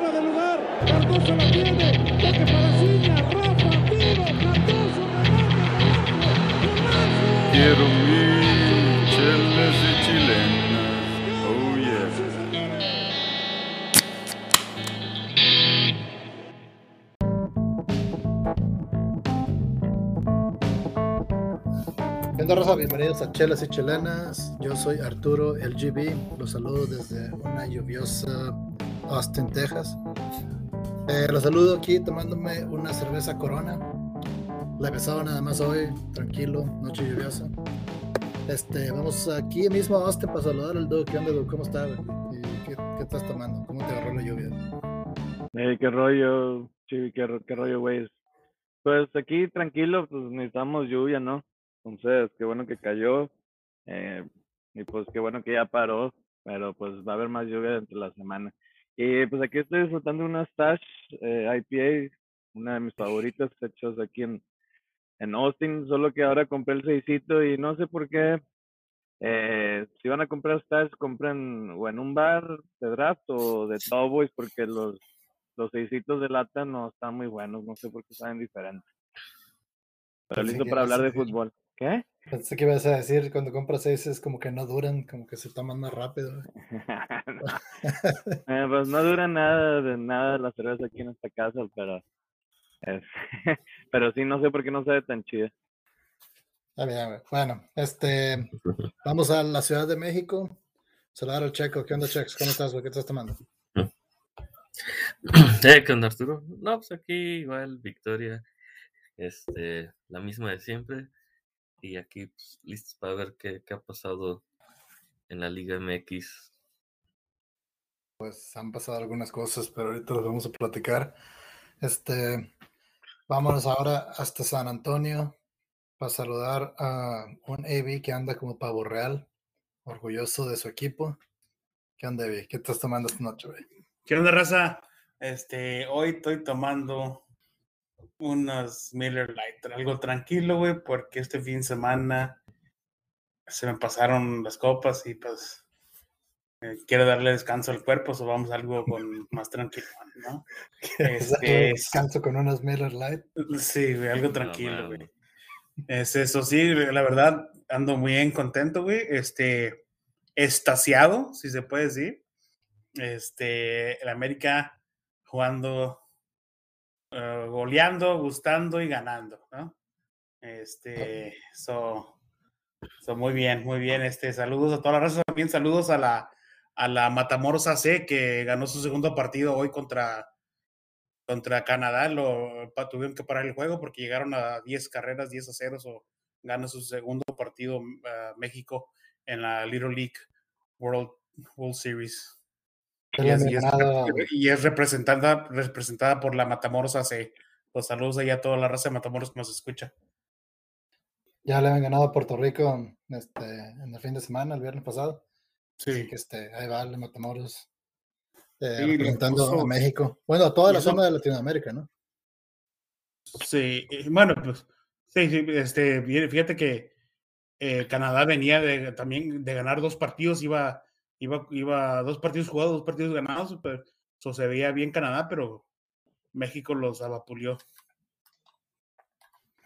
fuera de lugar. Cardoso la tiene. Toque para Ciña. Rafa, tiro. Cardoso, remate. Quiero mi chelas y chilenas. Oh yeah. ¿Qué onda, raza? Bienvenidos a Chelas y Chilenas. Yo soy Arturo LGB. Los saludo desde una lluviosa Austin, Texas. Eh, los saludo aquí tomándome una cerveza Corona. La empezado nada más hoy, tranquilo, noche lluviosa. Este, vamos aquí mismo a Austin para saludar al Doug. ¿Qué onda, Doug? ¿Cómo estás? ¿Qué, qué estás tomando? ¿Cómo te agarró la lluvia? Hey, qué rollo, Chivi, qué, qué rollo, güey. Pues aquí tranquilo, pues necesitamos lluvia, ¿no? Entonces, qué bueno que cayó. eh, y pues qué bueno que ya paró, pero pues va a haber más lluvia dentro de la semana. Y pues aquí estoy disfrutando una Stash eh, IPA, una de mis favoritas hechos aquí en, en Austin, solo que ahora compré el seisito y no sé por qué. Eh, si van a comprar Stash, compren o en un bar de draft o de Tall Boys, porque los los seisitos de lata no están muy buenos, no sé por qué saben diferente. Pero Pensé listo para hablar de fútbol. ¿Qué? Pensé que ibas a decir cuando compras seis es como que no duran, como que se toman más rápido. No. Eh, pues no dura nada de nada la cerveza aquí en esta casa, pero es- pero sí no sé por qué no sabe tan chida. Está bien, güey. Bueno, este, vamos a la Ciudad de México. Saludar al Checo. ¿Qué onda, Checo? ¿Cómo estás? ¿Qué estás tomando? Eh, ¿qué onda, Arturo? No, pues aquí igual, Victoria, este, la misma de siempre. Y aquí, pues, listos para ver qué, qué ha pasado en la Liga MX. Pues han pasado algunas cosas, pero ahorita las vamos a platicar. Este, vámonos ahora hasta San Antonio para saludar a un AB que anda como pavo real, orgulloso de su equipo. ¿Qué onda, AB? ¿Qué estás tomando esta noche, güey? ¿Qué onda, raza? Este, hoy estoy tomando unas Miller Lite, algo tranquilo, güey, porque este fin de semana se me pasaron las copas y pues eh, quiero darle descanso al cuerpo, o vamos a algo con más tranquilo, ¿no? Este, Descanso con unas Miller Light. Sí, güey, algo tranquilo, güey. Es eso, sí, la verdad, ando muy bien contento, güey. Este, estaciado, si se puede decir. Este, el América jugando, eh, goleando, gustando y ganando, ¿no? Este, so, so, muy bien, muy bien. Este, saludos a toda la raza, también saludos a la, a la Matamoros AC que ganó su segundo partido hoy contra, contra Canadá lo tuvieron que parar el juego porque llegaron a 10 carreras, 10 a 0, o gana su segundo partido uh, México en la Little League World, World Series. Y es, han y es- ganado- y es representada, representada por la Matamoros AC. Los saludos allá a toda la raza de Matamoros que nos escucha. Ya le habían ganado a Puerto Rico este, en el fin de semana, el viernes pasado. Así Sí, que este, ahí va el Matamoros eh, Sí, representando a México. Bueno, a toda la zona de Latinoamérica, ¿no? sí. Bueno, pues sí, sí, este, fí- fíjate que eh, Canadá venía de, también de ganar dos partidos, iba, iba, iba dos partidos jugados, dos partidos ganados, pero so, se veía bien Canadá, pero México los abapulió.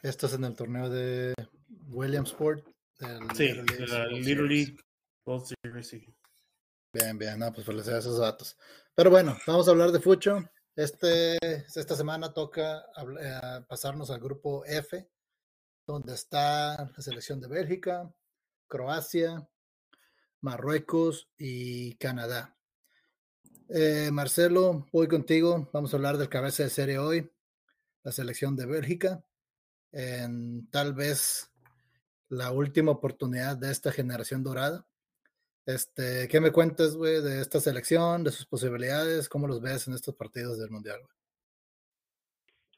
Esto es en el torneo de Williamsport. del Sí, Little League la Little Series. League World Series, sí. Bien, bien, no, pues felicidades a esos datos. Pero bueno, vamos a hablar de Fucho. Este, esta semana toca eh, pasarnos al grupo F, donde está la selección de Bélgica, Croacia, Marruecos y Canadá. Eh, Marcelo, voy contigo. Vamos a hablar del cabeza de serie hoy, la selección de Bélgica, en tal vez la última oportunidad de esta generación dorada. Este, ¿qué me cuentas, güey, de esta selección, de sus posibilidades? ¿Cómo los ves en estos partidos del Mundial?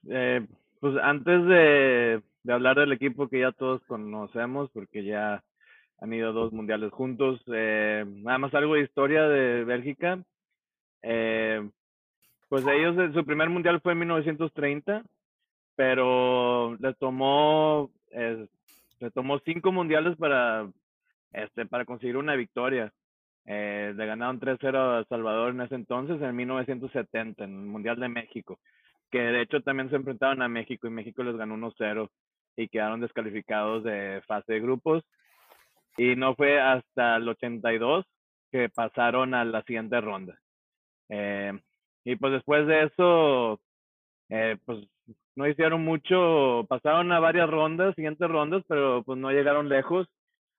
Eh, pues antes de hablar del equipo que ya todos conocemos, porque ya han ido a dos mundiales juntos, eh, nada más algo de historia de Bélgica. Eh, pues ellos, eh, su primer mundial fue en 1930, pero les tomó, eh, le tomó cinco mundiales para, este, para conseguir una victoria. Eh, le ganaron 3-0 a Salvador en ese entonces, en 1970, en el Mundial de México, que de hecho también se enfrentaron a México y México les ganó 1-0 y quedaron descalificados de fase de grupos. Y no fue hasta el 82 que pasaron a la siguiente ronda. Eh, y pues después de eso, eh, pues no hicieron mucho, pasaron a varias rondas, siguientes rondas, pero pues no llegaron lejos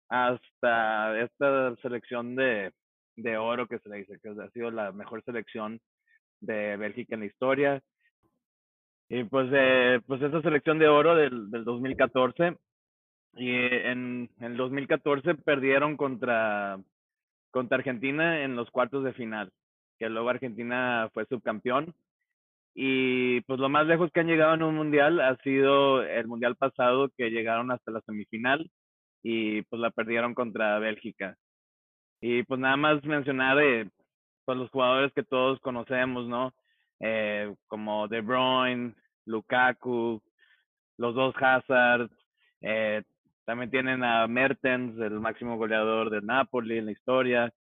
hasta esta selección de, de oro que se le dice, que ha sido la mejor selección de Bélgica en la historia. Y pues, eh, pues esa selección de oro del, del 2014, y en, en el 2014 perdieron contra, contra Argentina en los cuartos de final, que luego Argentina fue subcampeón. Y pues lo más lejos que han llegado en un mundial ha sido el mundial pasado, que llegaron hasta la semifinal y pues la perdieron contra Bélgica. Y pues nada más mencionar eh, pues los jugadores que todos conocemos, ¿no? Eh, como De Bruyne, Lukaku, los dos Hazard, eh, también tienen a Mertens, el máximo goleador del Napoli en la historia,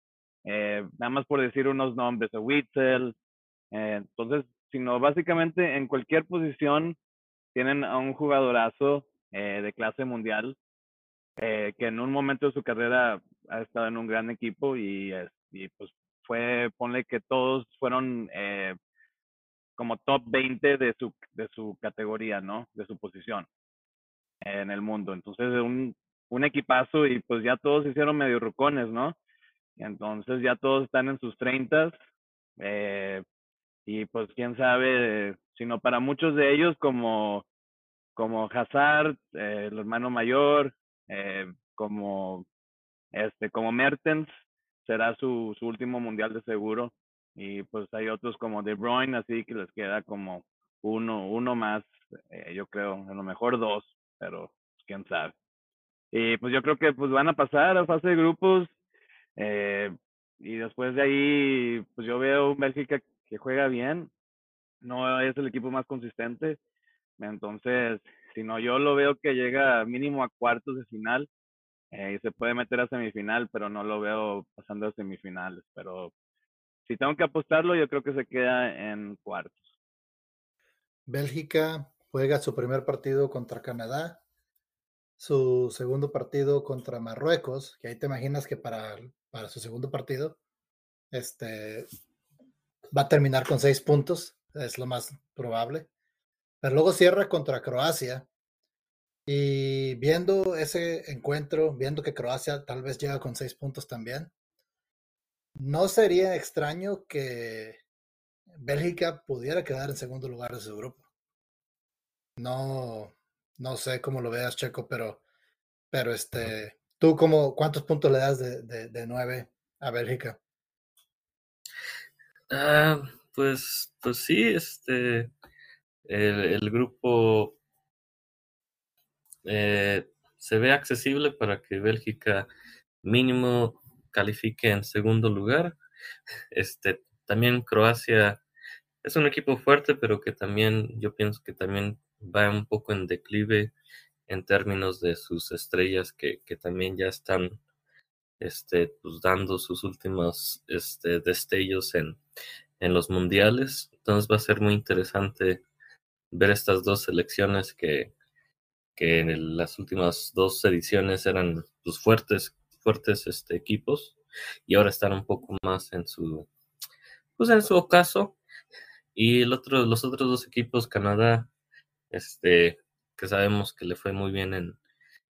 eh, nada más por decir unos nombres, a Witzel, eh, entonces, sino básicamente en cualquier posición tienen a un jugadorazo eh, de clase mundial que en un momento de su carrera ha estado en un gran equipo y, es- y pues fue, ponle que todos fueron como top 20 de su, de su categoría, ¿no? De su posición en el mundo. Entonces, un, un equipazo y pues ya todos hicieron medio rucones, ¿no? Entonces ya todos están en sus 30 eh, y pues quién sabe, sino para muchos de ellos como, como Hazard, eh, el hermano mayor, eh, como este, como Mertens, será su, su último mundial de seguro. Y pues hay otros como De Bruyne, así que les queda como uno, uno más, eh, yo creo, a lo mejor dos, pero quién sabe. Y pues yo creo que pues van a pasar a fase de grupos. eh, y después de ahí, pues yo veo un Bélgica que juega bien. No es el equipo más consistente. Entonces, si no, yo lo veo que llega mínimo a cuartos de final eh, y se puede meter a semifinal, pero no lo veo pasando a semifinales. Pero si tengo que apostarlo, yo creo que se queda en cuartos. Bélgica juega su primer partido contra Canadá, su segundo partido contra Marruecos, que ahí te imaginas que para, para su segundo partido este, va a terminar con seis puntos, es lo más probable. Pero luego cierra contra Croacia. Y viendo ese encuentro, viendo que Croacia tal vez llega con seis puntos también, no sería extraño que Bélgica pudiera quedar en segundo lugar de su grupo. No, no sé cómo lo veas, Checo, pero, pero este, ¿tú cómo, cuántos puntos le das de, de, a Bélgica? Ah, pues, pues sí, este, el, el grupo eh, se ve accesible para que Bélgica mínimo califique en segundo lugar. Este, también Croacia es un equipo fuerte, pero que también yo pienso que también va un poco en declive en términos de sus estrellas que, que también ya están este, pues, dando sus últimos este, destellos en, en los mundiales. Entonces va a ser muy interesante ver estas dos selecciones que, que en las últimas dos ediciones eran pues, fuertes, fuertes este, equipos y ahora están un poco más en su, pues en su ocaso. Y el otro, los otros dos equipos, Canadá, este, que sabemos que le fue muy bien en,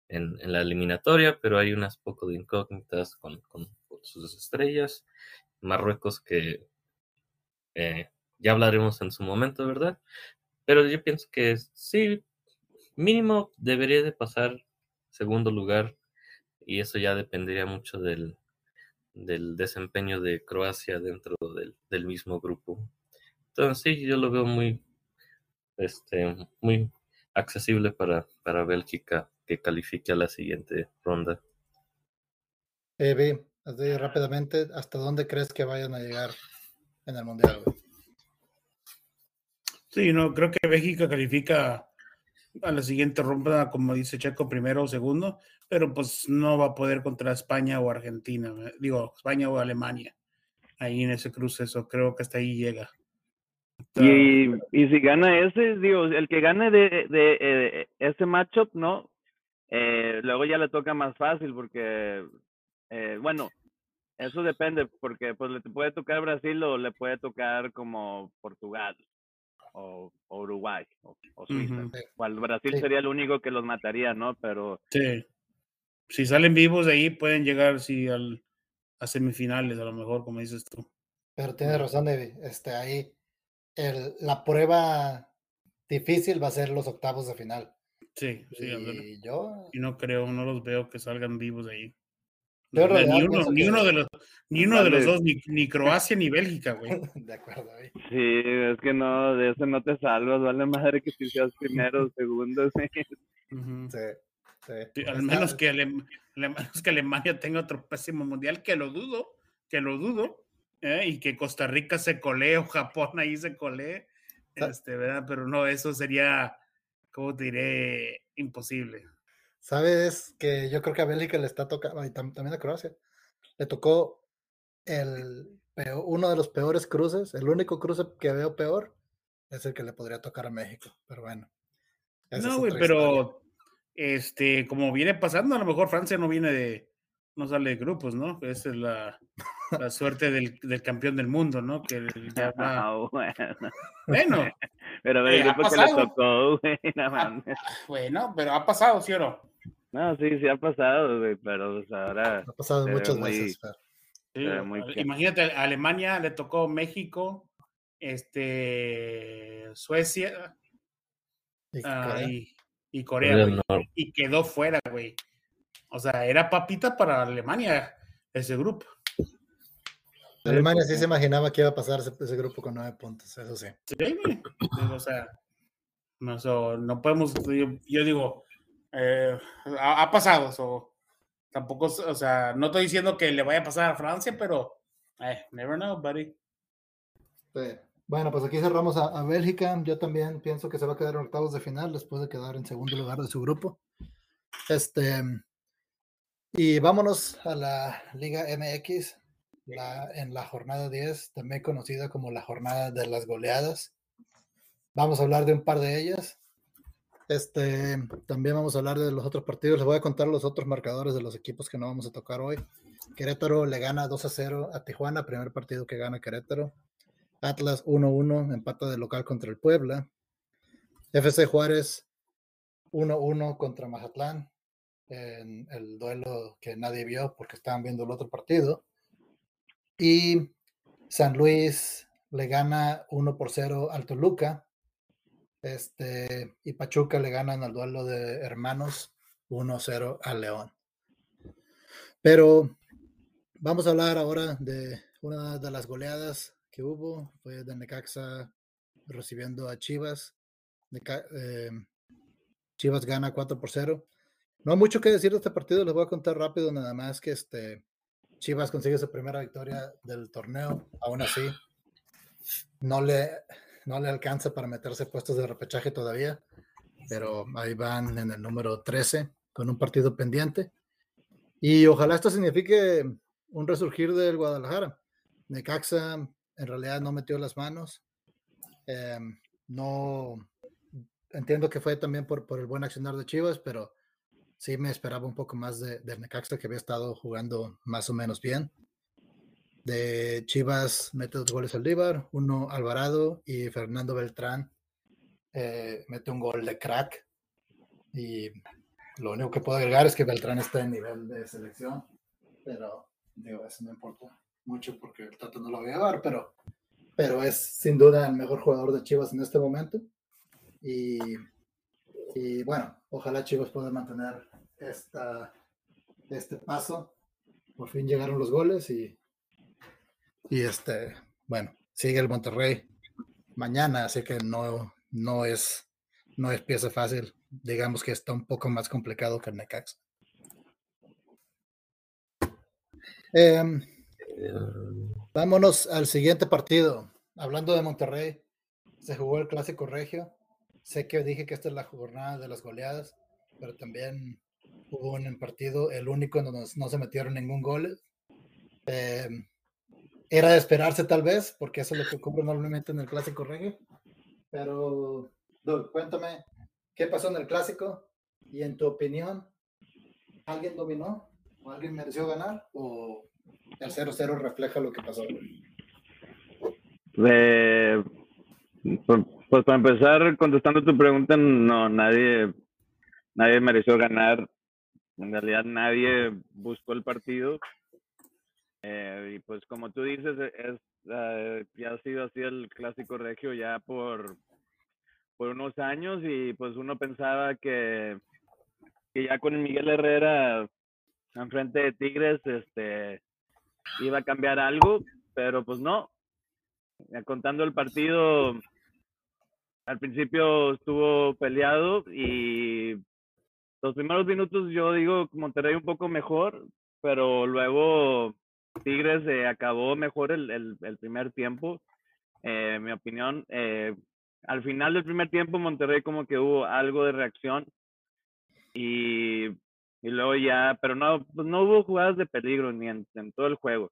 en, la eliminatoria, pero hay unas poco de incógnitas con, con sus estrellas. Marruecos que eh, ya hablaremos en su momento, ¿verdad? Pero yo pienso que sí, mínimo debería de pasar segundo lugar y eso ya dependería mucho del, del desempeño de Croacia dentro del, del mismo grupo. Entonces sí, yo lo veo muy, este, muy accesible para, para Bélgica que califique a la siguiente ronda. Eh, así rápidamente, ¿hasta dónde crees que vayan a llegar en el Mundial? Sí, no, creo que Bélgica califica a la siguiente ronda, como dice Checo, primero o segundo, pero pues no va a poder contra España o Argentina, digo, España o Alemania. Ahí en ese cruce, eso creo que hasta ahí llega. Y, y si gana ese, digo, el que gane de, de eh, ese matchup, ¿no? Eh, luego ya le toca más fácil porque, eh, bueno, eso depende porque pues le puede tocar Brasil o le puede tocar como Portugal o, o Uruguay o, o Suiza. Ujú. Cual Brasil Sí. sería el único que los mataría, ¿no? Pero Sí. Si salen vivos de ahí, pueden llegar sí, al, a semifinales, a lo mejor, como dices tú. Pero tienes razón, David. Este, ahí el, la prueba difícil va a ser los octavos de final. Sí, sí, y yo, Y no creo, no los veo que salgan vivos de ahí. Yo Ni- realidad ni uno, ni uno de los, ni uno de los dos, ni, ni Croacia ni Bélgica, güey. de acuerdo, David. sí, es que no, de eso no te salvas, vale madre que si seas primero o segundo. sí. Sí, sí. Sí, al menos que Alem- al menos que Alemania tenga otro pésimo mundial, que lo dudo, que lo dudo, ¿eh? y que Costa Rica se colee o Japón ahí se colee, este, ¿verdad? Pero no, eso sería, ¿cómo te diré? Imposible. Sabes que yo creo que a Bélgica le está tocando, y tam- también a Croacia, le tocó el peo- uno de los peores cruces, el único cruce que veo peor es el que le podría tocar a México, pero bueno. No, güey, historia. pero este, como viene pasando, a lo mejor Francia no viene de, no sale de grupos, ¿no? Esa es la, la suerte del, del campeón del mundo, ¿no? Que ya va- Ah, bueno. Bueno, Pero a Eh, ver, ha grupo que le pasado. tocó, güey, no Ah, mames. bueno, pero ha pasado, ¿sí o no? No, sí, sí ha pasado, güey, pero pues, ahora Ha pasado muchas muy- veces, Sí, muy imagínate, a Alemania le tocó México, este, Suecia y ah, Corea. y, y Corea, y quedó fuera, güey. O sea, era papita para Alemania ese grupo. Alemania sí se imaginaba que iba a pasar ese, ese grupo con nueve puntos, eso sí. Sí. O sea, no, so, no podemos, yo, yo digo, eh, ha, ha pasado, so, tampoco, o sea, no estoy diciendo que le vaya a pasar a Francia, pero, eh, never know, buddy. Sí. Bueno, pues aquí cerramos a, a Bélgica. Yo también pienso que se va a quedar en octavos de final después de quedar en segundo lugar de su grupo. Este, y vámonos a la Liga MX, en la jornada 10, también conocida como la jornada de las goleadas. Vamos a hablar de un par de ellas. Este, también vamos a hablar de los otros partidos. Les voy a contar los otros marcadores de los equipos que no vamos a tocar hoy. Querétaro le gana 2 a 0 a Tijuana, primer partido que gana Querétaro. Atlas 1-1, empata de local contra el Puebla. FC Juárez 1-1 contra Mazatlán, en el duelo que nadie vio porque estaban viendo el otro partido. Y San Luis le gana 1 por 0 al Toluca. Este, y Pachuca le ganan al duelo de hermanos 1-0 al León. Pero vamos a hablar ahora de una de las goleadas que hubo. Fue de Necaxa recibiendo a Chivas. Neca- eh, Chivas gana 4 por 0. No mucho que decir de este partido, les voy a contar rápido nada más que este Chivas consigue su primera victoria del torneo, aún así no le, no le alcanza para meterse puestos de repechaje todavía, pero ahí van en el número 13 con un partido pendiente. Y ojalá esto signifique un resurgir del Guadalajara. Necaxa en realidad no metió las manos. Eh, no entiendo que fue también por, por el buen accionar de Chivas, pero sí me esperaba un poco más de, de Necaxa, que había estado jugando más o menos bien. De Chivas mete dos goles Aldívar, uno Alvarado y Fernando Beltrán eh, mete un gol de crack. Y lo único que puedo agregar es que Beltrán está en nivel de selección, pero digo, eso no importa mucho porque el Tato no lo va a llevar, pero, pero es sin duda el mejor jugador de Chivas en este momento. Y, y bueno, ojalá Chivas pueda mantener esta, este paso. Por fin llegaron los goles y, y este, bueno, sigue el Monterrey mañana, así que no, no es no es pieza fácil. Digamos que está un poco más complicado que el Necaxa. Em, vámonos al siguiente partido. Hablando de Monterrey, se jugó el clásico regio. Sé que dije que esta es la jornada de las goleadas, pero también hubo un partido, el único en donde no se metieron ningún gol. Eh, era de esperarse tal vez, porque eso es lo que ocurre normalmente en el clásico reggae. Pero, Doug, cuéntame, ¿qué pasó en el clásico? Y en tu opinión, ¿alguien dominó? ¿O alguien mereció ganar? ¿O el 0-0 refleja lo que pasó? Eh, pues, para empezar, contestando tu pregunta, no, nadie, nadie mereció ganar. En realidad nadie buscó el partido. Eh, y pues como tú dices, es, eh, ya ha sido así el clásico regio ya por, por unos años y pues uno pensaba que, que ya con Miguel Herrera enfrente de Tigres este, iba a cambiar algo, pero pues no. Contando el partido, al principio estuvo peleado y los primeros minutos yo digo Monterrey un poco mejor, pero luego Tigres eh, acabó mejor el, primer tiempo. Eh, mi opinión, eh, al final del primer tiempo Monterrey como que hubo algo de reacción y, luego ya, pero no, pues no hubo jugadas de peligro ni en, en todo el juego.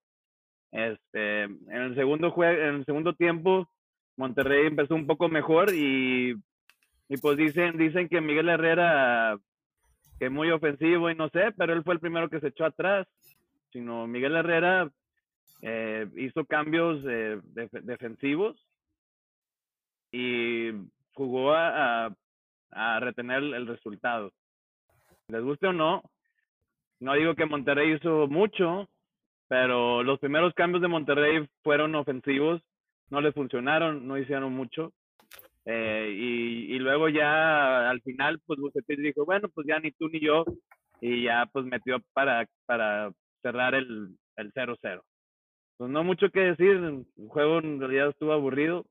Este, en el segundo juego, en el segundo tiempo Monterrey empezó un poco mejor y, y pues dicen, dicen que Miguel Herrera que muy ofensivo y no sé, pero él fue el primero que se echó atrás sino Miguel Herrera eh, hizo cambios defensivos y jugó a, retener el resultado. Les guste o no, no digo que Monterrey hizo mucho, pero los primeros cambios de Monterrey fueron ofensivos, no le funcionaron, no hicieron mucho. Eh, y, luego ya al final, pues Bucetich dijo, bueno, pues ya ni tú ni yo, y ya pues metió para, para cerrar el 0-0. pues no mucho que decir, el juego en realidad estuvo aburrido.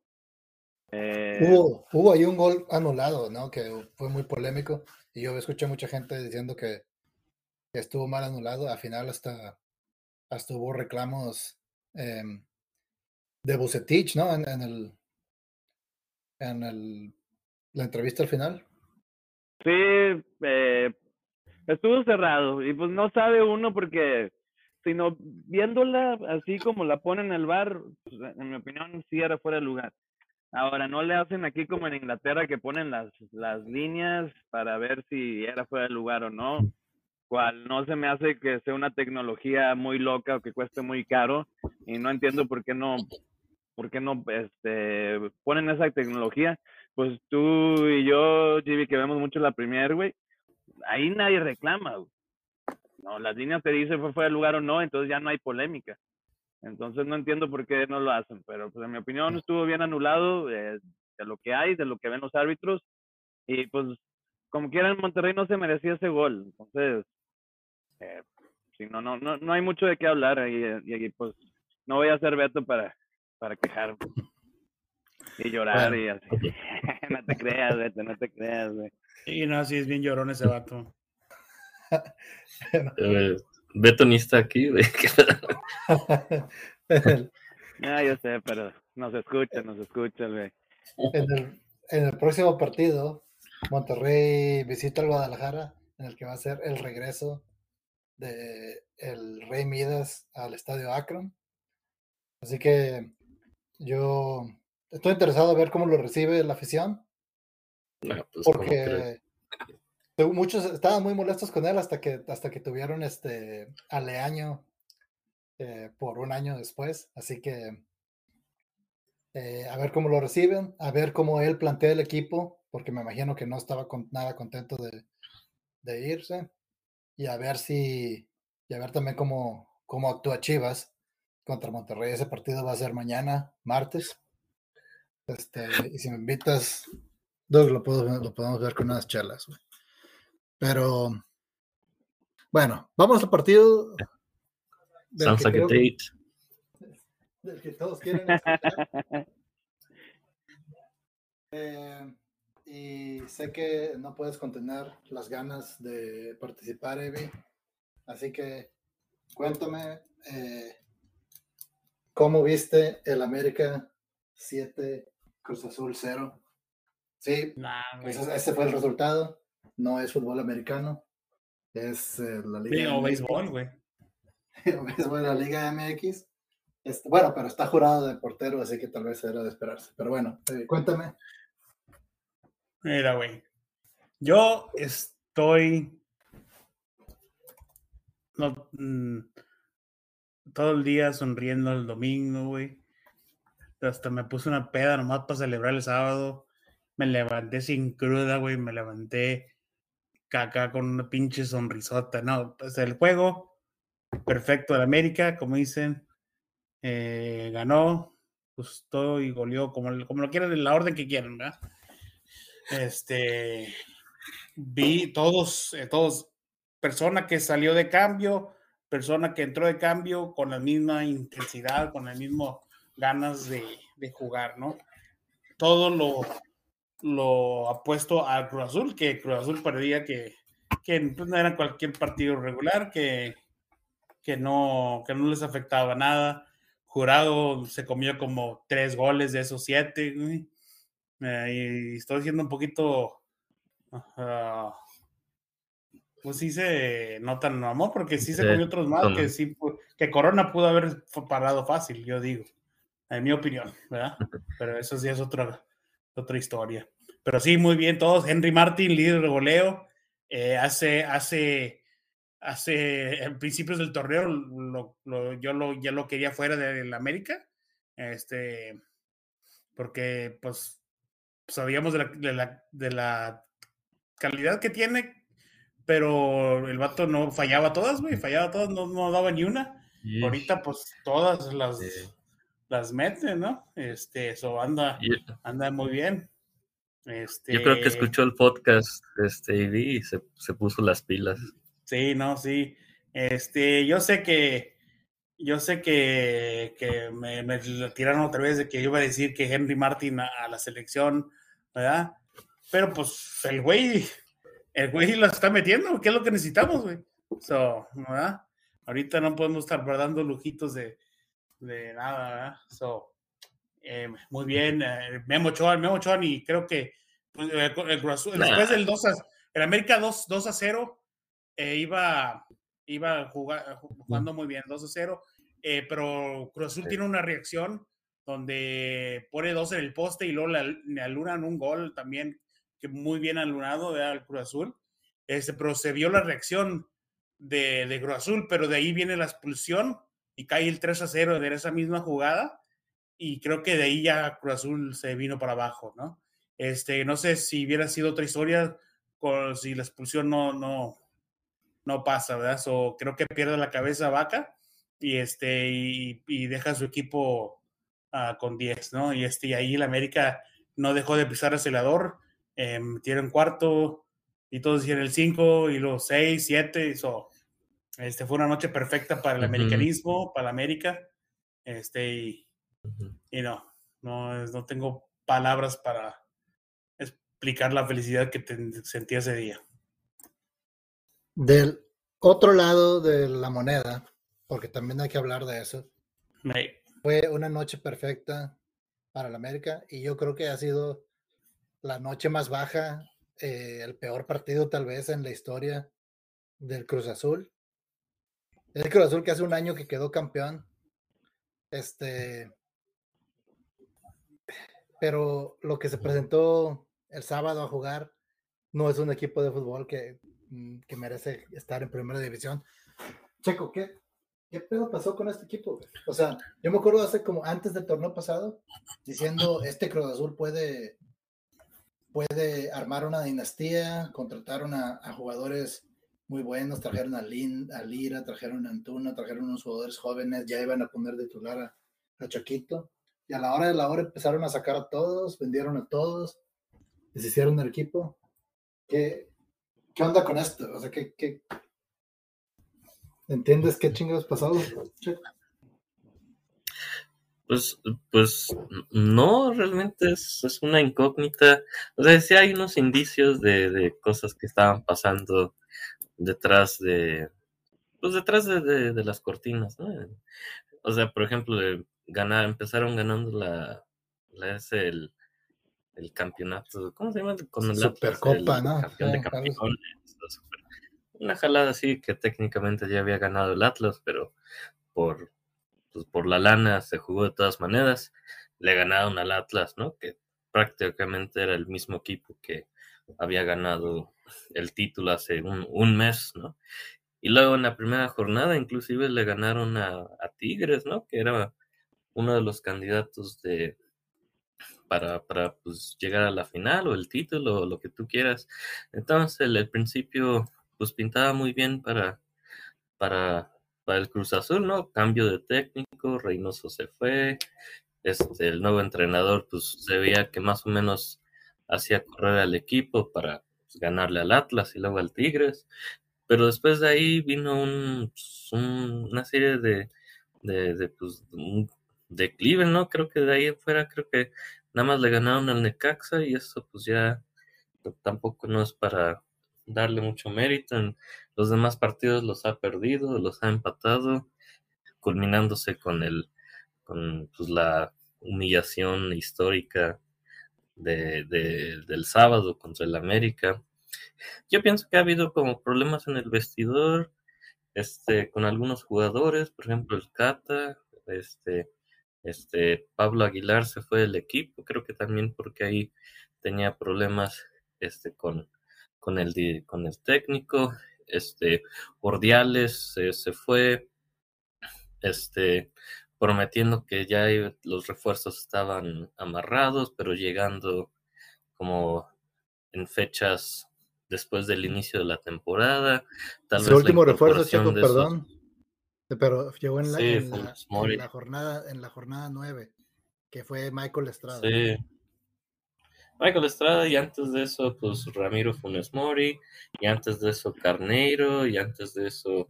Eh, hubo, hubo ahí un gol anulado, ¿no? Que fue muy polémico. Y yo escuché mucha gente diciendo que, estuvo mal anulado. Al final hasta, hasta hubo reclamos em, de Bucetich, ¿no? En, el en el, la entrevista al final. Sí, eh, estuvo cerrado y pues no sabe uno porque sino viéndola así como la ponen en el bar, pues, en mi opinión sí era fuera de lugar. Ahora, no le hacen aquí como en Inglaterra que ponen las, las líneas para ver si era fuera de lugar o no, cual no se me hace que sea una tecnología muy loca o que cueste muy caro y no entiendo por qué no, por qué no este, ponen esa tecnología. Pues tú y yo, Jimmy, que vemos mucho la Premier, güey, ahí nadie reclama, güey. No, las líneas te dicen fue fuera de lugar o no, entonces ya no hay polémica. Entonces no entiendo por qué no lo hacen, pero pues en mi opinión estuvo bien anulado eh, de lo que hay, de lo que ven los árbitros. Y pues como quiera en Monterrey no se merecía ese gol. Entonces, eh, si no, no, no, no hay mucho de qué hablar y, y, pues no voy a hacer veto para, para quejarme y llorar y así. no te creas, Beto, no te creas, güey. Y no, así es bien llorón ese vato. Beto ni está aquí, ah, yo sé, pero nos escucha, nos escucha, güey. En el, próximo partido, Monterrey visita el Guadalajara, en el que va a ser el regreso de el Rey Midas al estadio Akron. Así que yo estoy interesado a ver cómo lo recibe la afición. Pues, porque muchos estaban muy molestos con él hasta que, hasta que tuvieron este aleaño eh, por un año después. Así que eh, a ver cómo lo reciben, a ver cómo él plantea el equipo, porque me imagino que no estaba con, nada contento de, irse. Y a ver si, y a ver también cómo, cómo actúa Chivas contra Monterrey. Ese partido va a ser mañana, martes. Este, y si me invitas, Doug, lo, lo podemos ver con unas charlas. Pero bueno, vamos al partido. Del que, date. del que todos quieren. Eh, y sé que no puedes contener las ganas de participar, Evi. Así que cuéntame eh, cómo viste el América 7 Cruz Azul 0. Sí, Nah, pues ese fue el resultado. No es fútbol americano. Es eh, la Sí, Liga o MX. béisbol, güey. Es bueno, la Liga MX. Este, bueno, pero está jurado de portero, así que tal vez era de esperarse. Pero bueno, eh, cuéntame. Mira, güey. Yo estoy. No, mm, todo el día sonriendo el domingo, güey. Hasta me puse una peda nomás para celebrar el sábado. Me levanté sin cruda, güey. Me levanté caca con una pinche sonrisota. No, pues el juego perfecto de América, como dicen. eh, ganó, todo y goleó, como, como lo quieran, en la orden que quieran, ¿verdad? Este, vi todos, eh, todos, persona que salió de cambio, persona que entró de cambio con la misma intensidad, con las mismas ganas de, de jugar, ¿no? Todo lo, lo apuesto a Cruz Azul, que Cruz Azul parecía que, que pues, no era cualquier partido regular, que, que, no, que no les afectaba nada. Jurado se comió como tres goles de esos siete. Eh, y estoy siendo un poquito, ah, pues sí se nota no amor, porque sí se comió otros más que sí, que Corona pudo haber parado fácil, yo digo, en mi opinión, ¿verdad? Pero eso sí es otra, otra historia. Pero sí, muy bien todos. Henry Martin, líder de goleo, eh, hace, hace, hace, en principios del torneo, lo- lo- yo lo, ya lo quería fuera del América, este, porque pues sabíamos de la, de la, de la calidad que tiene, pero el vato no fallaba todas, güey, fallaba todas, no, no daba ni una. Ahorita pues todas las, Sí. las mete, ¿no? Este, eso anda, anda muy bien. Este, Yo creo que escuchó el podcast este, y se, se puso las pilas. Sí, no, sí. Este, yo sé que, yo sé que, que me, tiraron otra vez de que yo iba a decir que Henry Martin a, a la selección, ¿verdad? Pero pues el güey, el güey la está metiendo, ¿qué es lo que necesitamos, güey? So, ¿verdad? Ahorita no podemos estar dando lujitos de, de nada, ¿verdad? So, eh, muy bien, eh, Memo Ochoa, Memo Ochoa, y creo que pues, el, el Cruz Azul- Nah. después del 2 a, el América 2, 2 a 0, eh, iba, iba jugar, jugando muy bien, 2 a 0, eh, pero Cruz Azul Sí. tiene una reacción donde pone dos en el poste y luego le, le alunan un gol también, muy bien alunado al Cruz Azul. Este, pero se vio la reacción de, de Cruz Azul, pero de ahí viene la expulsión y cae el 3 a 0 de esa misma jugada. Y creo que de ahí ya Cruz Azul se vino para abajo, ¿no? Este, no sé si hubiera sido otra historia, con, si la expulsión no, no, no pasa, ¿verdad? So, creo que pierde la cabeza Vaca y, este, y, deja a su equipo ah, con 10, ¿no? Y, este, y ahí la América no dejó de pisar acelerador, eh, metieron cuarto y todos hicieron el 5 y los 6, 7, eso. Este, fue una noche perfecta para el Ujú. americanismo, para la América. Este, y, Ujú. y no, no, es- no tengo palabras para explicar la felicidad que te- sentí ese día. Del otro lado de la moneda, porque también hay que hablar de eso, Me- fue una noche perfecta para el América y yo creo que ha sido la noche más baja, eh, el peor partido tal vez en la historia del Cruz Azul. El Cruz Azul que hace un año que quedó campeón. Este, pero lo que se presentó el sábado a jugar no es un equipo de fútbol que, mm, que merece estar en primera división. Checo, ¿qué, ¿qué pedo pasó con este equipo? O sea, yo me acuerdo hace como antes del torneo pasado diciendo este Cruz Azul puede, puede armar una dinastía, contratar una- a jugadores muy buenos, trajeron a, Lin, a Lira, trajeron a Antuna, trajeron unos jugadores jóvenes, ya iban a poner de titular a, a Chaquito. Y a la hora de la hora empezaron a sacar a todos, vendieron a todos, deshicieron el equipo. ¿Qué, qué onda con esto? O sea, ¿qué, qué... ¿entiendes qué chingados pasó? Pues, pues no, realmente es, es una incógnita. O sea, sí hay unos indicios de, de cosas que estaban pasando detrás de, pues detrás de, de- de las cortinas, ¿no? O sea, por ejemplo, de ganar, empezaron ganando la, la es el, el campeonato, ¿cómo se llama? Con el Supercopa, ¿no? Campeón de Sí, algo así. campeones. Una jalada así que técnicamente ya había ganado el Atlas, pero por, pues, por la lana se jugó de todas maneras. Le ganaron al Atlas, ¿no? Que prácticamente era el mismo equipo que había ganado el título hace un, un mes, ¿no? Y luego en la primera jornada inclusive le ganaron a, Tigres, ¿no? Que era uno de los candidatos de para, para pues, llegar a la final o el título o lo que tú quieras. Entonces el, el principio pues pintaba muy bien para, para, para el Cruz Azul, ¿no? Cambio de técnico, Reynoso se fue, este, el nuevo entrenador pues se veía que más o menos hacía correr al equipo para pues, ganarle al Atlas y luego al Tigres. Pero después de ahí vino un, pues, un- una serie de, de, de, pues, un declive, ¿no? Creo que de ahí afuera, creo que nada más le ganaron al Necaxa y eso pues ya tampoco no es para darle mucho mérito. En los demás partidos los ha perdido, los ha empatado, culminándose con el con pues, la humillación histórica de, de- del sábado contra el América. Yo pienso que ha habido como problemas en el vestidor, este, con algunos jugadores, por ejemplo el Cata, este, este, Pablo Aguilar se fue del equipo, creo que también porque ahí tenía problemas, este, con, con el, con el técnico, este, Ordiales eh, se fue, este, prometiendo que ya los refuerzos estaban amarrados, pero llegando como en fechas después del inicio de la temporada. Tal Su vez último refuerzo, Checo, esos- perdón. Pero llegó en la, Sí, en, la, Funes Mori. en la jornada, en la jornada 9, que fue Michael Estrada. Sí. Michael Estrada y antes de eso, pues Ramiro Funes Mori, y antes de eso Carneiro, y antes de eso,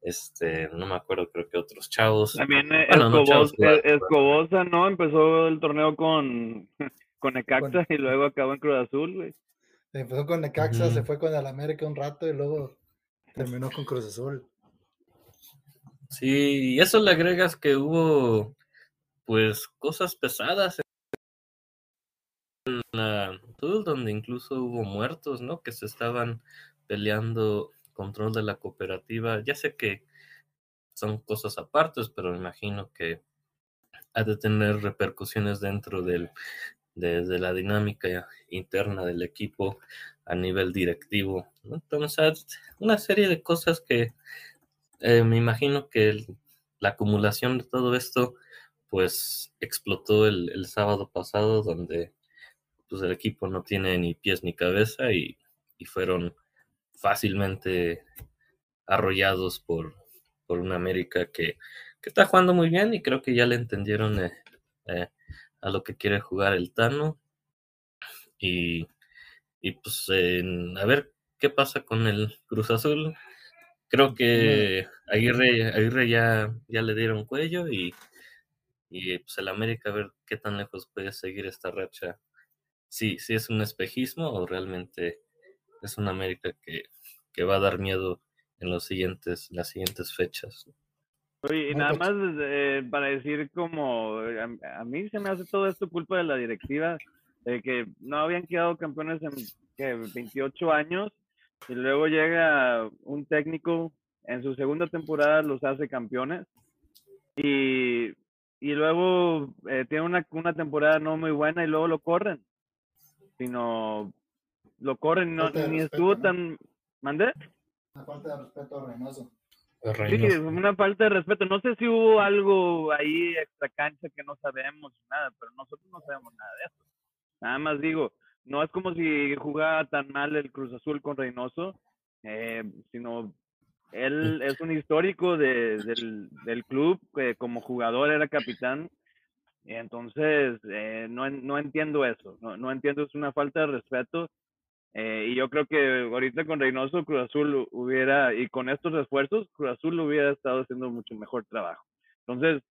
este, no me acuerdo, creo que otros chavos. También eh, Bueno, no, Escobos- chavos, eh. Escobosa, ¿no? Empezó el torneo con, con Necaxa y luego acabó en Cruz Azul, güey. Empezó con Necaxa, se fue con el América un rato y luego terminó con Cruz Azul. Sí, y eso le agregas que hubo, pues, cosas pesadas la Tul, donde incluso hubo muertos, ¿no? Que se estaban peleando control de la cooperativa. Ya sé que son cosas apartes, pero me imagino que ha de tener repercusiones dentro del, de, la dinámica interna del equipo a nivel directivo. Entonces, una serie de cosas que eh, me imagino que la acumulación de todo esto, pues explotó el sábado pasado, donde pues el equipo no tiene ni pies ni cabeza y, y fueron fácilmente arrollados por, por una América que, que está jugando muy bien y creo que ya le entendieron eh, eh, a lo que quiere jugar el Tano. Y, y pues a ver qué pasa con el Cruz Azul. Creo que Aguirre, Aguirre ya, ya le dieron cuello y, y pues el América a ver qué tan lejos puede seguir esta racha. Si, si es un espejismo o realmente es una América que, que va a dar miedo en los siguientes, las siguientes fechas. Oye, y nada más eh, para decir como eh, a, a mí se me hace todo esto culpa de la directiva, de que no habían quedado campeones en ¿qué? 28 años y luego llega un técnico en su segunda temporada los hace campeones y, y luego eh, tiene una, una temporada no muy buena y luego lo corren, sino lo corren no, ni respeto, estuvo ¿no? tan... ¿Mandé? Una falta de respeto a Reynoso. Sí, una falta de respeto. No sé si hubo algo ahí extra cancha que no sabemos nada, pero nosotros no sabemos nada de eso. Nada más digo, no es como si jugara tan mal el Cruz Azul con Reynoso, eh, sino él es un histórico de- del, del club, que como jugador era capitán. Y Entonces, eh, no, no entiendo eso, no, no entiendo, es una falta de respeto. Eh, y yo creo que ahorita con Reynoso, Cruz Azul hubiera, y con estos esfuerzos, Cruz Azul hubiera estado haciendo mucho mejor trabajo. Entonces,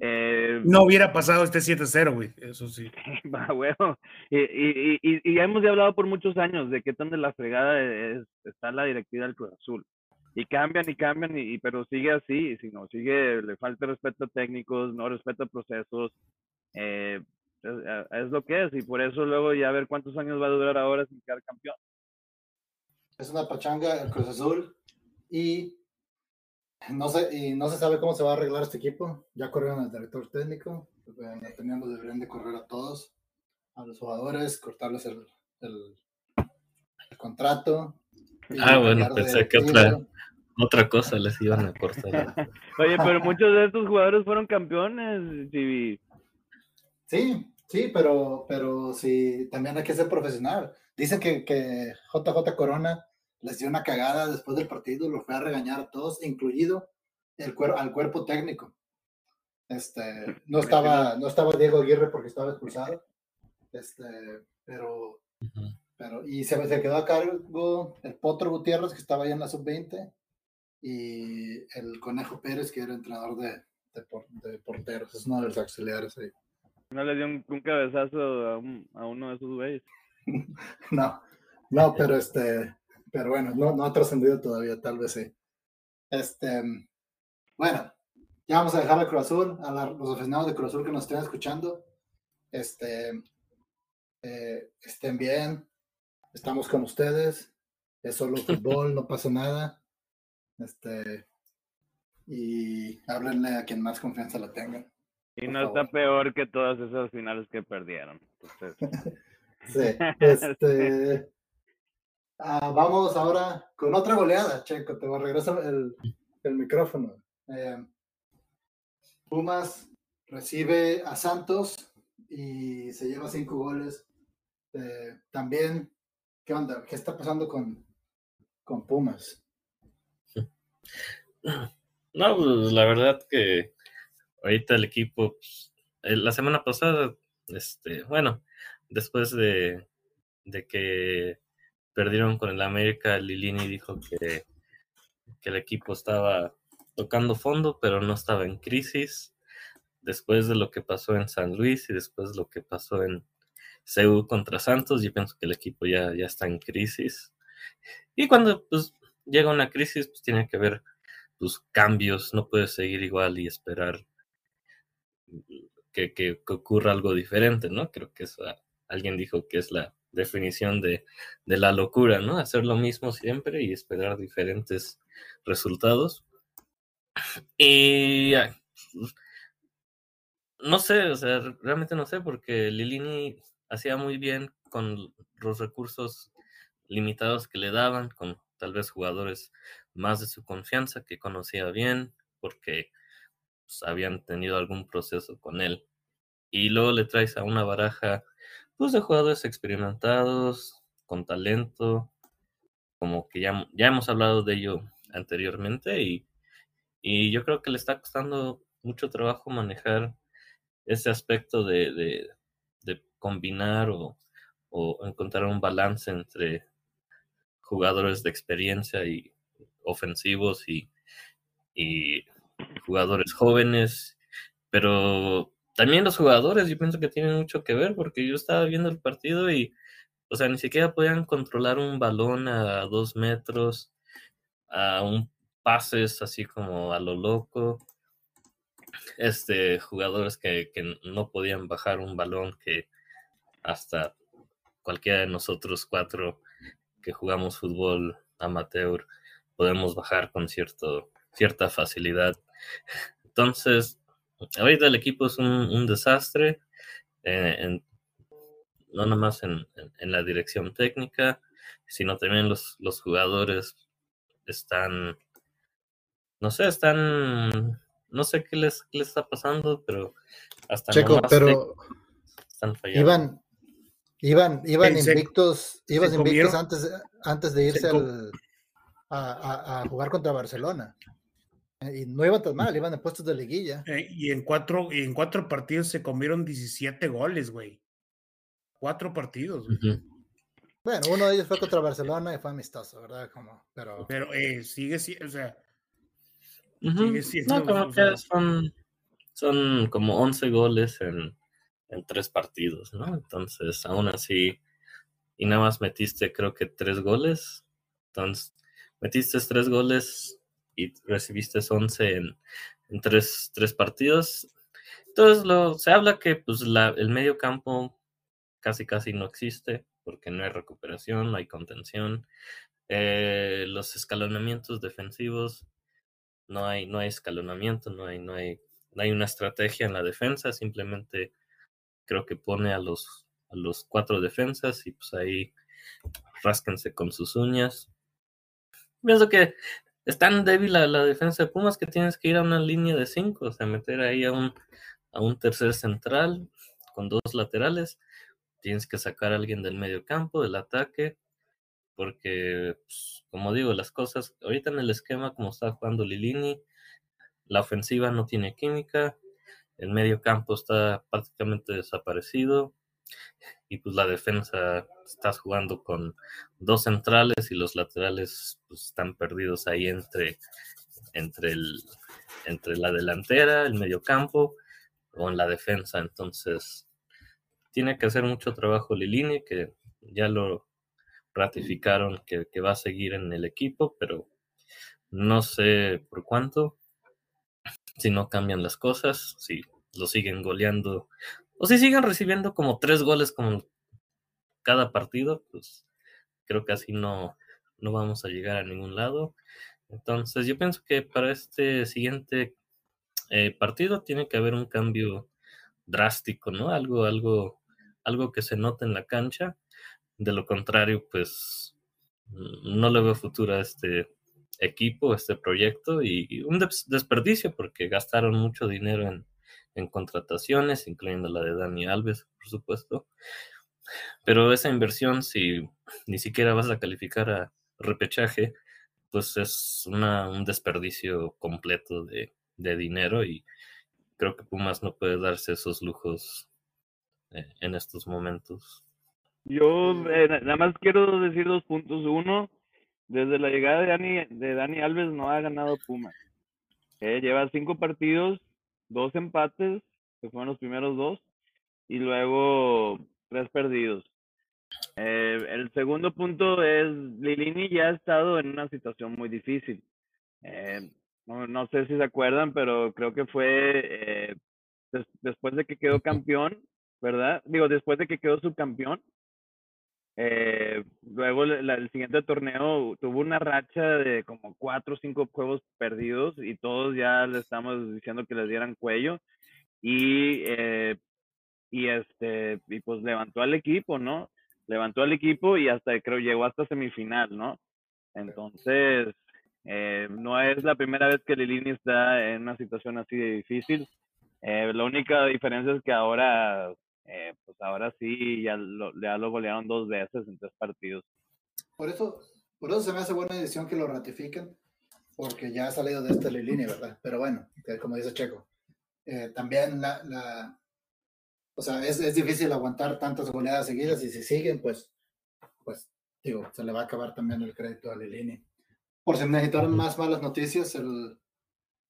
eh, No hubiera pasado este 7-0, güey. Eso sí. va, huevo. Y, y, y, y ya hemos ya hablado por muchos años de qué tan de la fregada es, está la directiva del Cruz Azul. Y cambian y cambian, y- pero sigue así, y si no, sigue, le falta respeto a técnicos, no respeta procesos. Eh, es, es lo que es, y por eso luego ya a ver cuántos años va a durar ahora sin quedar campeón. Es una pachanga el Cruz Azul y no sé, y no se sabe cómo se va a arreglar este equipo. Ya corrieron al director técnico, eh, teniendo deberían de correr a todos, a los jugadores, cortarles el, el, el contrato. Ah, bueno, pensé que otra, otra cosa les iban a cortar. Oye, pero muchos de estos jugadores fueron campeones, Chivi. Sí, sí, pero, pero sí, también hay que ser profesional. Dicen que, que JJ Corona les dio una cagada después del partido, lo fue a regañar a todos, incluido el cuer- al cuerpo técnico. Este, no estaba, no estaba Diego Aguirre porque estaba expulsado. Este, pero, pero, y se, se quedó a cargo el Potro Gutiérrez, que estaba ahí en la sub-20, y el Conejo Pérez, que era entrenador de, de, por- de porteros, es uno de los auxiliares ahí. No le dio un, un cabezazo a, un- a uno de esos güeyes. No, no, pero este, pero bueno, no, no ha trascendido todavía, tal vez sí. Este, bueno, ya vamos a dejar a Cruz Azul, a la- los aficionados de Cruz Azul que nos estén escuchando. Este, eh, estén bien, estamos con ustedes, es solo fútbol, no pasa nada. Este, y háblenle a quien más confianza la tenga. Y no está peor que todas esas finales que perdieron. Entonces, Sí, este. ah, vamos ahora con otra goleada, Checo. Te voy a regresar el, el micrófono. Eh, Pumas recibe a Santos y se lleva cinco goles. Eh, también, ¿qué onda? ¿Qué está pasando con, con Pumas? No, pues, la verdad que ahorita el equipo, pues, eh, la semana pasada, este, bueno, después de, de que perdieron con el América, Lilini dijo que, que el equipo estaba tocando fondo, pero no estaba en crisis. Después de lo que pasó en San Luis y después de lo que pasó en CU contra Santos, yo pienso que el equipo ya, ya está en crisis. Y cuando pues, llega una crisis, pues tiene que haber tus cambios, no puedes seguir igual y esperar que, que- ocurra algo diferente, ¿no? Creo que eso, ah, alguien dijo que es la definición de, de la locura, ¿no? Hacer lo mismo siempre y esperar diferentes resultados. Y no sé, o sea, re- realmente no sé, porque Lilini hacía muy bien con los recursos limitados que le daban, con tal vez jugadores más de su confianza que conocía bien, porque pues, habían tenido algún proceso con él. Y luego le traes a una baraja pues, de jugadores experimentados, con talento, como que ya, ya hemos hablado de ello anteriormente, y, y yo creo que le está costando mucho trabajo manejar ese aspecto de, de, combinar o, o encontrar un balance entre jugadores de experiencia y ofensivos y jugadores jóvenes, pero también los jugadores yo pienso que tienen mucho que ver porque yo estaba viendo el partido y, o sea, ni siquiera podían controlar un balón a dos metros, a un pases así como a lo loco, este, jugadores que, que no podían bajar un balón que hasta cualquiera de nosotros cuatro que jugamos fútbol amateur podemos bajar con cierto, cierta facilidad. Entonces, ahorita el equipo es un, un desastre, eh, en- no nomás en, en- en la dirección técnica, sino también los, los jugadores están, no sé, están, no sé qué les, qué les está pasando, pero hasta Checo, pero están fallando. iban, iban, iban se- invictos, ibas se invictos antes, antes de irse al- a, a- a jugar contra Barcelona. Y no iban tan mal, iban en puestos de liguilla. Eh, y en cuatro, y en cuatro partidos se comieron 17 goles, güey. Cuatro partidos, güey. Bueno, uno de ellos fue contra Barcelona y fue amistoso, ¿verdad? Como, pero Pero eh, sigue, si- o sea, sigue siendo, No, como o sea, que son, son como 11 goles en, en tres partidos, ¿no? Entonces, aún así, y nada más metiste creo que tres goles. Entonces, metiste tres goles y recibiste 11 en, en tres, tres partidos. Entonces lo, se habla que pues, la, el medio campo casi casi no existe porque no hay recuperación, no hay contención. Eh, los escalonamientos defensivos, no hay, no hay escalonamiento, no hay, no, hay, no hay una estrategia en la defensa, simplemente creo que pone a los, a los cuatro defensas y pues ahí rásquense con sus uñas. Pienso que es tan débil la, la defensa de Pumas que tienes que ir a una línea de cinco, o sea, meter ahí a un, a un tercer central con dos laterales. Tienes que sacar a alguien del medio campo, del ataque, porque, pues, como digo, las cosas, ahorita en el esquema como está jugando Lilini, la ofensiva no tiene química, el medio campo está prácticamente desaparecido y pues la defensa estás jugando con dos centrales y los laterales pues, están perdidos ahí entre, entre, el, entre la delantera, el medio campo o en la defensa. Entonces, tiene que hacer mucho trabajo Lilini, que ya lo ratificaron que, que va a seguir en el equipo, pero no sé por cuánto. Si no cambian las cosas, si lo siguen goleando, o si siguen recibiendo como tres goles como cada partido, pues creo que así no, no vamos a llegar a ningún lado. Entonces yo pienso que para este siguiente eh, partido tiene que haber un cambio drástico, ¿no? Algo, algo, algo que se note en la cancha. De lo contrario, pues mm, no le veo futuro a este equipo, este proyecto y, un desperdicio porque gastaron mucho dinero en, en contrataciones, incluyendo la de Dani Alves, por supuesto. Pero esa inversión, si ni siquiera vas a calificar a repechaje, pues es una, un desperdicio completo de, de dinero y creo que Pumas no puede darse esos lujos eh, en estos momentos. Yo eh, nada más quiero decir dos puntos. Uno, desde la llegada de Dani, de Dani Alves no ha ganado Pumas. Eh, lleva cinco partidos, dos empates, que fueron los primeros dos, y luego tres perdidos. Eh, el segundo punto es, Lilini ya ha estado en una situación muy difícil. Eh, no, no, sé si se acuerdan, pero creo que fue eh, des, después de que quedó campeón, ¿verdad? Digo, después de que quedó subcampeón. Eh, luego la, el siguiente torneo tuvo una racha de como cuatro o cinco juegos perdidos y todos ya le estamos diciendo que les dieran cuello y eh, y este y pues levantó al equipo, ¿no? Levantó al equipo y hasta creo llegó hasta semifinal, ¿no? Entonces, eh, no es la primera vez que Lilini está en una situación así de difícil. Eh, la única diferencia es que ahora, eh, pues ahora sí, ya lo, ya lo golearon dos veces en tres partidos. Por eso, por eso se me hace buena decisión que lo ratifiquen, porque ya ha salido de esta Lilini, ¿verdad? Pero bueno, como dice Checo, eh, también la, la, o sea, es, es difícil aguantar tantas goleadas seguidas y si siguen, pues, pues, digo, se le va a acabar también el crédito a Lilini. Por si necesitaron más malas noticias, el,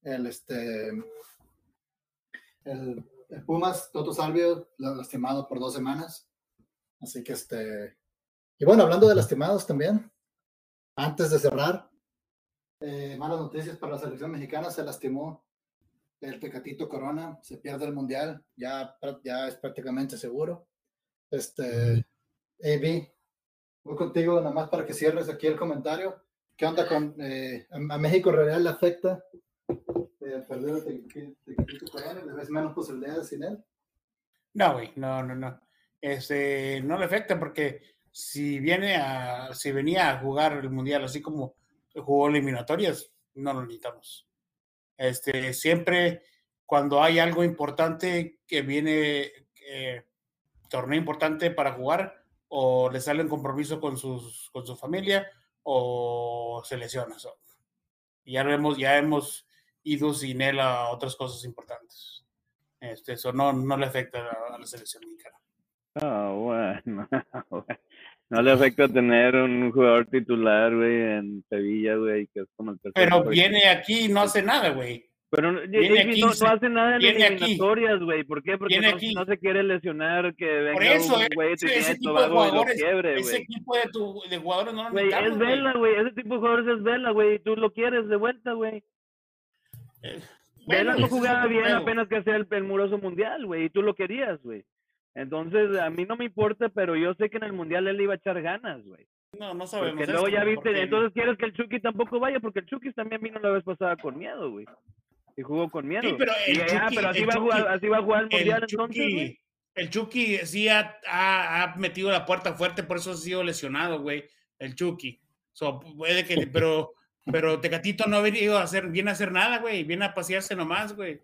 el, este, el, el Pumas, Toto Salvio, lastimado por dos semanas. Así que este. Y bueno, hablando de lastimados también, antes de cerrar, eh, malas noticias para la selección mexicana, se lastimó el Tecatito Corona, se pierde el mundial, ya, ya es prácticamente seguro. Este, AB, voy contigo nada más para que cierres aquí el comentario. ¿Qué onda con eh, a México real le afecta eh, perder el Tecatito Corona? ¿Le ves menos posibilidades sin él? No, güey, no, no, no. Este, no le afecta porque si viene a, si venía a jugar el mundial así como jugó eliminatorias, no lo necesitamos. Este, siempre cuando hay algo importante que viene, eh, torneo importante para jugar, o le sale un compromiso con, sus, con su familia, o se lesiona. So, ya, hemos, ya hemos ido sin él a otras cosas importantes. Este, eso no, no le afecta a, a la selección mexicana. Oh, bueno. No le afecta tener un jugador titular, güey, en Sevilla, güey, que es como el tercer Pero viene aquí y no hace nada, güey. Pero viene aquí, no, no hace nada en aquí. eliminatorias, güey. ¿Por qué? Porque no, aquí. no se quiere lesionar, que venga Por eso, un güey ese, ese tipo de jugadores, quiebre, ese güey. equipo de, tu, de jugadores no lo es necesitamos, güey. Vela, güey. Ese tipo de jugadores es Vela, güey. Tú lo quieres de vuelta, güey. Vela no jugaba bien apenas que hacía el, el muroso mundial, güey, y tú lo querías, güey. Entonces, a mí no me importa, pero yo sé que en el mundial él iba a echar ganas, güey. No, no sabemos. Porque luego ya viste, entonces quieres que el Chucky tampoco vaya, porque el Chucky también vino la vez pasada con miedo, güey. Y jugó con miedo. Sí, pero el Y, ah, Chucky- pero así el va, a jugar, Chucky- así va a jugar el mundial el entonces. Chucky, el Chucky sí ha, ha- ha metido la puerta fuerte, por eso ha sido lesionado, güey. El Chucky. So, puede que, pero, pero Tecatito no ha venido a hacer, viene a hacer nada, güey. Viene a pasearse nomás, güey.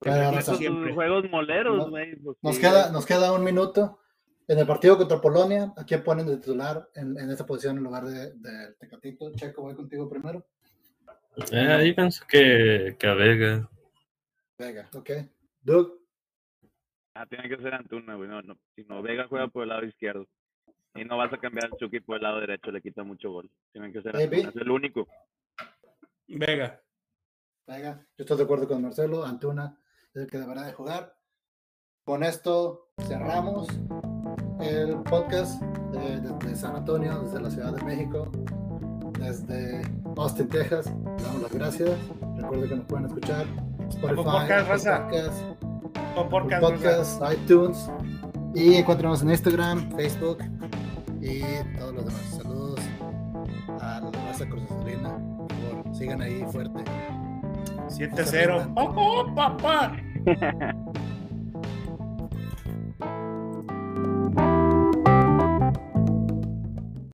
Tiene juegos moleros, No- güey. Nos queda, nos queda un minuto. En el partido contra Polonia, ¿a quién ponen de titular en, en esta posición en lugar de, de Tecatito? Checo, voy contigo primero. Eh, ahí pienso que, que a Vega. Vega, ok. Doug, Ah, tiene que ser Antuna, güey. No, no. Si no, Vega juega por el lado izquierdo. Y no vas a cambiar al Chucky por el lado derecho, le quita mucho gol. Tienen que ser. Antuna, es el único. Vega. Vega, yo estoy de acuerdo con Marcelo. Antuna es el que deberá de jugar. Con esto cerramos el podcast de- desde San Antonio, desde la Ciudad de México, desde Austin, Texas. Le damos las gracias. Recuerden que nos pueden escuchar Spotify, Podcast, raza. Podcast, podcast, Podcast, iTunes y encuéntranos en Instagram, Facebook y todos los demás. Sigan ahí fuerte. 7-0. ¡Oh, papá!